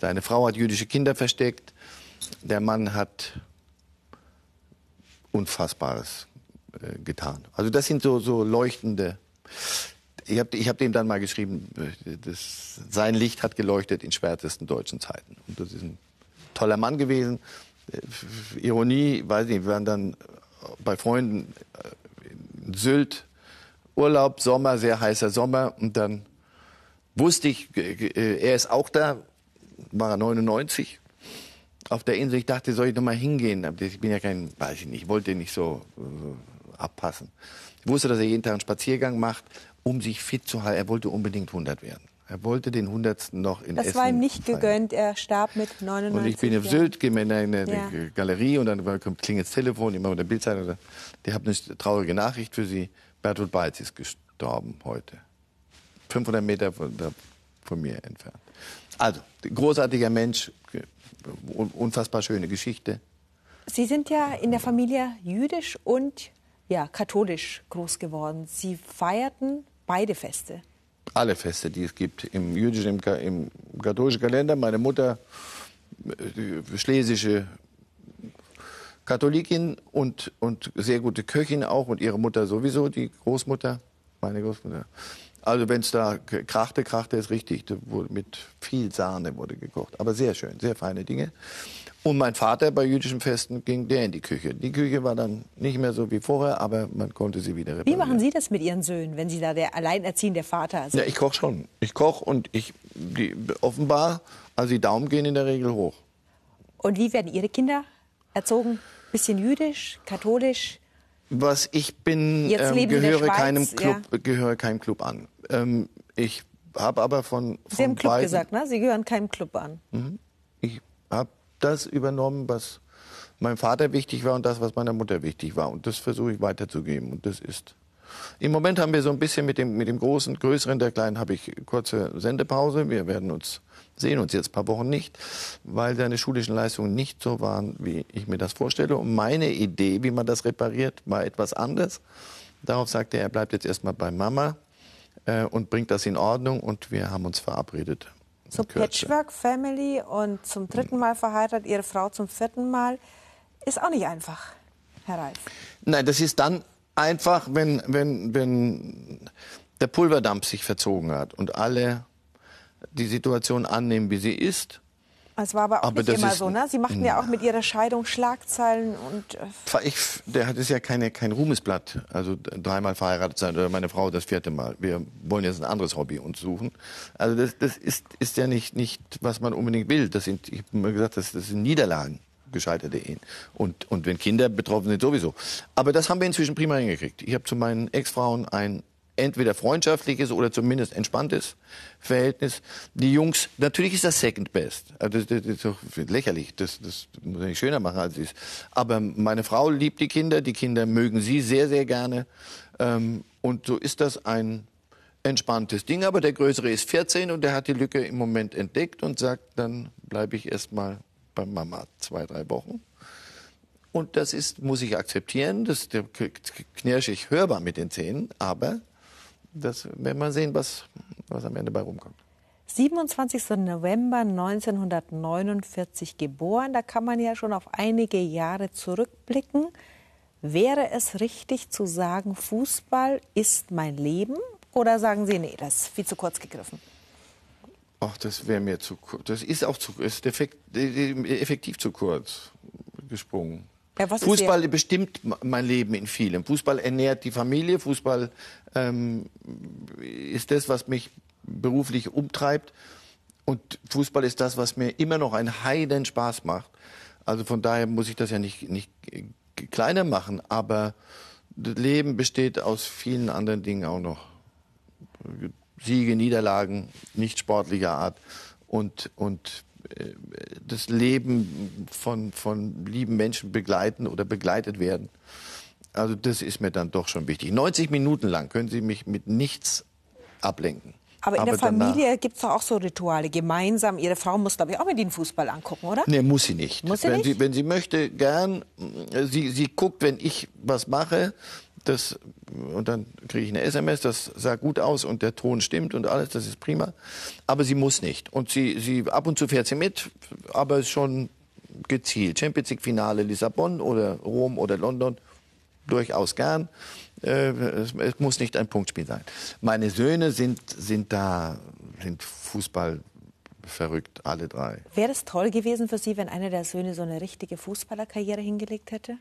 Seine Frau hat jüdische Kinder versteckt. Der Mann hat Unfassbares äh, getan. Also das sind so, so leuchtende. Ich habe ich hab dem dann mal geschrieben, äh, das, sein Licht hat geleuchtet in schwärzesten deutschen Zeiten. Und das ist ein toller Mann gewesen. Äh, Ironie, weiß nicht, wir waren dann bei Freunden in Sylt, Urlaub, Sommer, sehr heißer Sommer. Und dann wusste ich, er ist auch da, war er 99 auf der Insel. Ich dachte, soll ich noch mal hingehen? Aber Ich bin ja kein, weiß ich nicht, ich wollte nicht so äh, abpassen. Ich wusste, dass er jeden Tag einen Spaziergang macht, um sich fit zu halten. Er wollte unbedingt 100 werden. Er wollte den 100. noch in Das Essen war ihm nicht feiern. gegönnt. Er starb mit 99 Und ich bin auf. Sylt, gehe mir in eine, Ja. Galerie und dann klingelt das Telefon, immer mit der Bildzeitung. Der hat eine traurige Nachricht für Sie. Bertolt Beitz ist gestorben heute. 500 Meter von, von mir entfernt. Also, großartiger Mensch, unfassbar schöne Geschichte. Sie sind ja in der Familie jüdisch und ja, katholisch groß geworden. Sie feierten beide Feste. Alle Feste, die es gibt, im jüdischen, im, im katholischen Kalender. Meine Mutter, äh, schlesische Katholikin und, und sehr gute Köchin auch und ihre Mutter sowieso, die Großmutter, meine Großmutter. Also wenn es da krachte, krachte es richtig. Mit viel Sahne wurde gekocht. Aber sehr schön, sehr feine Dinge. Und mein Vater bei jüdischen Festen ging der in die Küche. Die Küche war dann nicht mehr so wie vorher, aber man konnte sie wieder Wie reparieren. machen Sie das mit Ihren Söhnen, wenn Sie da der alleinerziehende Vater sind? Ja, ich koche schon. Ich koche und ich die, offenbar, also die Daumen gehen in der Regel hoch. Und wie werden Ihre Kinder erzogen? Bisschen jüdisch, katholisch? Was ich bin, ähm, gehöre keinem ja. Club, gehöre keinem Club an. Ähm, ich habe aber von, von Sie haben Club beiden, gesagt, ne? Sie gehören keinem Club an. ich habe das übernommen, was meinem Vater wichtig war und das, was meiner Mutter wichtig war. Und das versuche ich weiterzugeben. Und das ist. Im Moment haben wir so ein bisschen mit dem, mit dem großen, größeren, der kleinen habe ich kurze Sendepause. Wir werden uns sehen uns jetzt ein paar Wochen nicht, weil seine schulischen Leistungen nicht so waren, wie ich mir das vorstelle. Und meine Idee, wie man das repariert, war etwas anders. Darauf sagte er, er bleibt jetzt erstmal bei Mama äh, und bringt das in Ordnung. Und wir haben uns verabredet. So. Patchwork-Family und zum dritten Mal verheiratet, Ihre Frau zum vierten Mal. Ist auch nicht einfach, Herr Reif. Nein, das ist dann einfach, wenn, wenn, wenn der Pulverdampf sich verzogen hat und alle die Situation annehmen, wie sie ist. Es war aber auch aber nicht immer so, ne? Sie machten ja auch mit Ihrer Scheidung Schlagzeilen und. Äh ich, der hat es ja keine, kein Ruhmesblatt. Also dreimal verheiratet sein oder meine Frau das vierte Mal. Wir wollen jetzt ein anderes Hobby uns suchen. Also das, das ist, ist ja nicht, nicht, was man unbedingt will. Das sind, ich habe immer gesagt, das, das sind Niederlagen gescheiterte Ehen. Und, und wenn Kinder betroffen sind, sowieso. Aber das haben wir inzwischen prima hingekriegt. Ich habe zu meinen Ex-Frauen ein entweder freundschaftliches oder zumindest entspanntes Verhältnis. Die Jungs, natürlich ist das Second Best. Also das, das, das ist doch lächerlich. Das, das muss ich nicht schöner machen, als es ist. Aber meine Frau liebt die Kinder. Die Kinder mögen sie sehr, sehr gerne. Ähm, und so ist das ein entspanntes Ding. Aber der Größere ist 14 und der hat die Lücke im Moment entdeckt und sagt, dann bleibe ich erst mal bei Mama zwei, drei Wochen. Und das ist, muss ich akzeptieren, das knirsche ich hörbar mit den Zähnen, aber das werden wir sehen, was, was am Ende bei rumkommt. 27. November 1949 geboren, da kann man ja schon auf einige Jahre zurückblicken. Wäre es richtig zu sagen, Fußball ist mein Leben? Oder sagen Sie, nee, das ist viel zu kurz gegriffen? Ach, das wäre mir zu kurz. Das ist auch zu, ist effektiv zu kurz gesprungen. Ja, Fußball bestimmt mein Leben in vielem. Fußball ernährt die Familie. Fußball ähm, ist das, was mich beruflich umtreibt. Und Fußball ist das, was mir immer noch einen heiden Spaß macht. Also von daher muss ich das ja nicht, nicht kleiner machen. Aber das Leben besteht aus vielen anderen Dingen auch noch. Siege, Niederlagen, nicht sportlicher Art und, und äh, das Leben von, von lieben Menschen begleiten oder begleitet werden. Also das ist mir dann doch schon wichtig. 90 Minuten lang können Sie mich mit nichts ablenken. Aber in Aber der Familie gibt es doch auch so Rituale. Gemeinsam, Ihre Frau muss, glaube ich, auch mit Ihnen Fußball angucken, oder? Nee, muss sie nicht. Muss sie wenn, nicht? Sie, wenn sie möchte, gern. Sie, sie guckt, wenn ich was mache, das, und dann kriege ich eine SMS, das sah gut aus und der Ton stimmt und alles, das ist prima. Aber sie muss nicht. Und sie, sie ab und zu fährt sie mit, aber schon gezielt. Champions League Finale Lissabon oder Rom oder London, durchaus gern. Äh, es, es, muss nicht ein Punktspiel sein. Meine Söhne sind, sind da, sind Fußball verrückt, alle drei. Wäre es toll gewesen für Sie, wenn einer der Söhne so eine richtige Fußballerkarriere hingelegt hätte?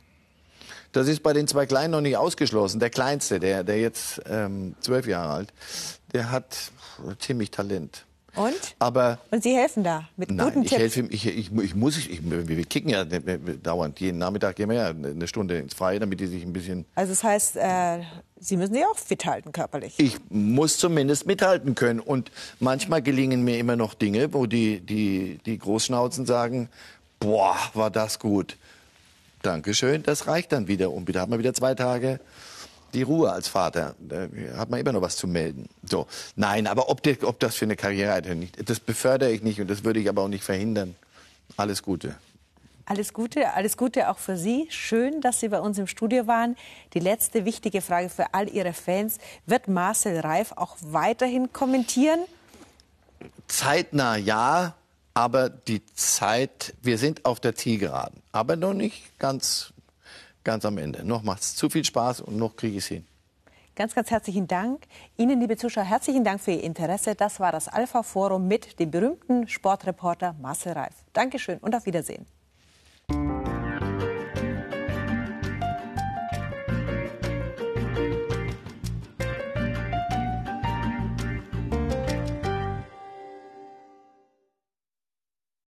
Das ist bei den zwei Kleinen noch nicht ausgeschlossen. Der Kleinste, der, der jetzt ähm, zwölf Jahre alt, der hat ziemlich Talent. Und? Aber und Sie helfen da mit nein, guten ich Tipps? helfe ihm. Ich, ich, ich muss, ich, wir kicken ja dauernd. Jeden Nachmittag gehen wir ja eine Stunde ins Freie, damit die sich ein bisschen. Also das heißt, äh, Sie müssen sich auch fit halten körperlich. Ich muss zumindest mithalten können. Und manchmal gelingen mir immer noch Dinge, wo die, die, die Großschnauzen sagen, boah, war das gut. Dankeschön, das reicht dann wieder. Und wieder hat man wieder zwei Tage die Ruhe als Vater. Da hat man immer noch was zu melden. So, nein, aber ob, der, ob das für eine Karriere hat, nicht, das befördere ich nicht und das würde ich aber auch nicht verhindern. Alles Gute. Alles Gute, alles Gute auch für Sie. Schön, dass Sie bei uns im Studio waren. Die letzte wichtige Frage für all Ihre Fans. Wird Marcel Reif auch weiterhin kommentieren? Zeitnah ja, aber die Zeit, wir sind auf der Zielgeraden, aber noch nicht ganz, ganz am Ende. Noch macht es zu viel Spaß und noch kriege ich es hin. Ganz, ganz herzlichen Dank. Ihnen, liebe Zuschauer, herzlichen Dank für Ihr Interesse. Das war das Alpha Forum mit dem berühmten Sportreporter Marcel Reif. Dankeschön und auf Wiedersehen.